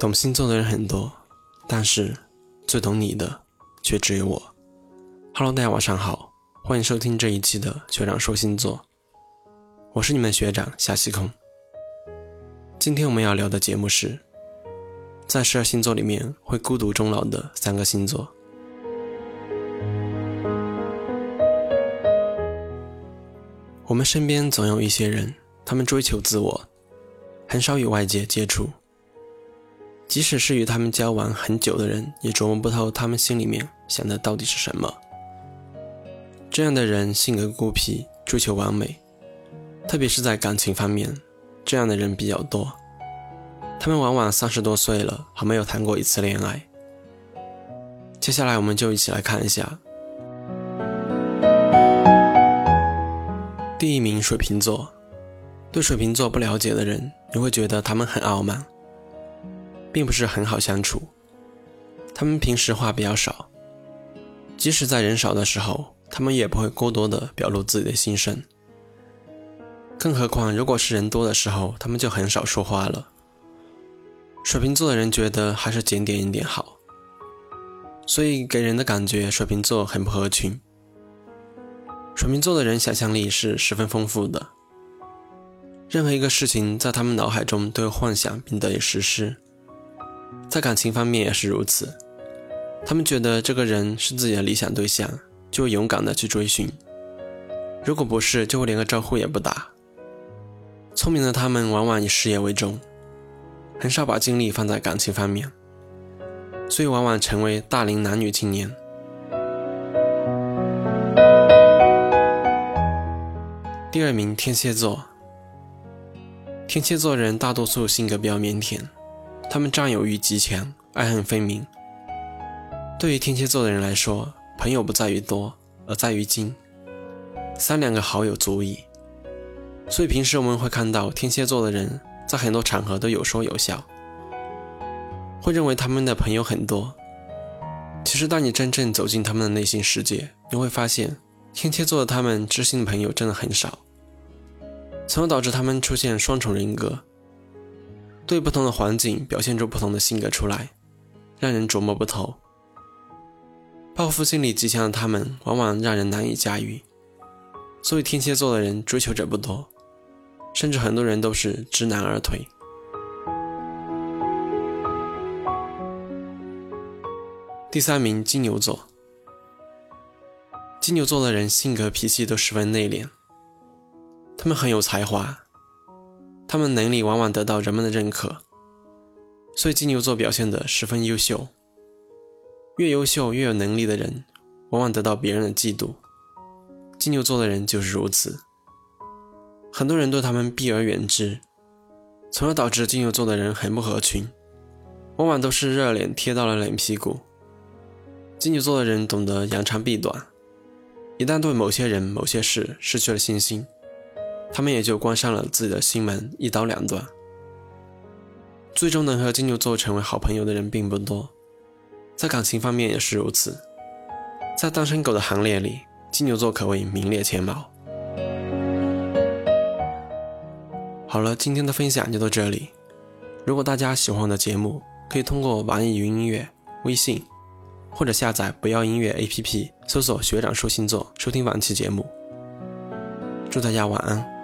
懂星座的人很多，但是最懂你的却只有我。Hello，大家晚上好，欢迎收听这一期的学长说星座，我是你们学长夏西空。今天我们要聊的节目是，在十二星座里面会孤独终老的三个星座。我们身边总有一些人，他们追求自我，很少与外界接触。即使是与他们交往很久的人，也琢磨不透他们心里面想的到底是什么。这样的人性格孤僻，追求完美，特别是在感情方面，这样的人比较多。他们往往三十多岁了，还没有谈过一次恋爱。接下来，我们就一起来看一下。第一名，水瓶座。对水瓶座不了解的人，你会觉得他们很傲慢。并不是很好相处，他们平时话比较少，即使在人少的时候，他们也不会过多的表露自己的心声。更何况，如果是人多的时候，他们就很少说话了。水瓶座的人觉得还是检点一点好，所以给人的感觉水瓶座很不合群。水瓶座的人想象力是十分丰富的，任何一个事情在他们脑海中都有幻想并得以实施。在感情方面也是如此，他们觉得这个人是自己的理想对象，就会勇敢的去追寻；如果不是，就会连个招呼也不打。聪明的他们往往以事业为重，很少把精力放在感情方面，所以往往成为大龄男女青年。第二名，天蝎座。天蝎座人大多数性格比较腼腆。他们占有欲极强，爱恨分明。对于天蝎座的人来说，朋友不在于多，而在于精，三两个好友足矣。所以平时我们会看到天蝎座的人在很多场合都有说有笑，会认为他们的朋友很多。其实当你真正走进他们的内心世界，你会发现天蝎座的他们知心朋友真的很少，从而导致他们出现双重人格。对不同的环境表现出不同的性格出来，让人琢磨不透。报复心理极强的他们，往往让人难以驾驭。所以天蝎座的人追求者不多，甚至很多人都是知难而退。第三名，金牛座。金牛座的人性格脾气都十分内敛，他们很有才华。他们能力往往得到人们的认可，所以金牛座表现得十分优秀。越优秀、越有能力的人，往往得到别人的嫉妒。金牛座的人就是如此，很多人对他们避而远之，从而导致金牛座的人很不合群，往往都是热脸贴到了冷屁股。金牛座的人懂得扬长避短，一旦对某些人、某些事失去了信心。他们也就关上了自己的心门，一刀两断。最终能和金牛座成为好朋友的人并不多，在感情方面也是如此。在单身狗的行列里，金牛座可谓名列前茅。好了，今天的分享就到这里。如果大家喜欢我的节目，可以通过网易云音乐、微信或者下载不要音乐 APP，搜索“学长说星座”收听往期节目。祝大家晚安。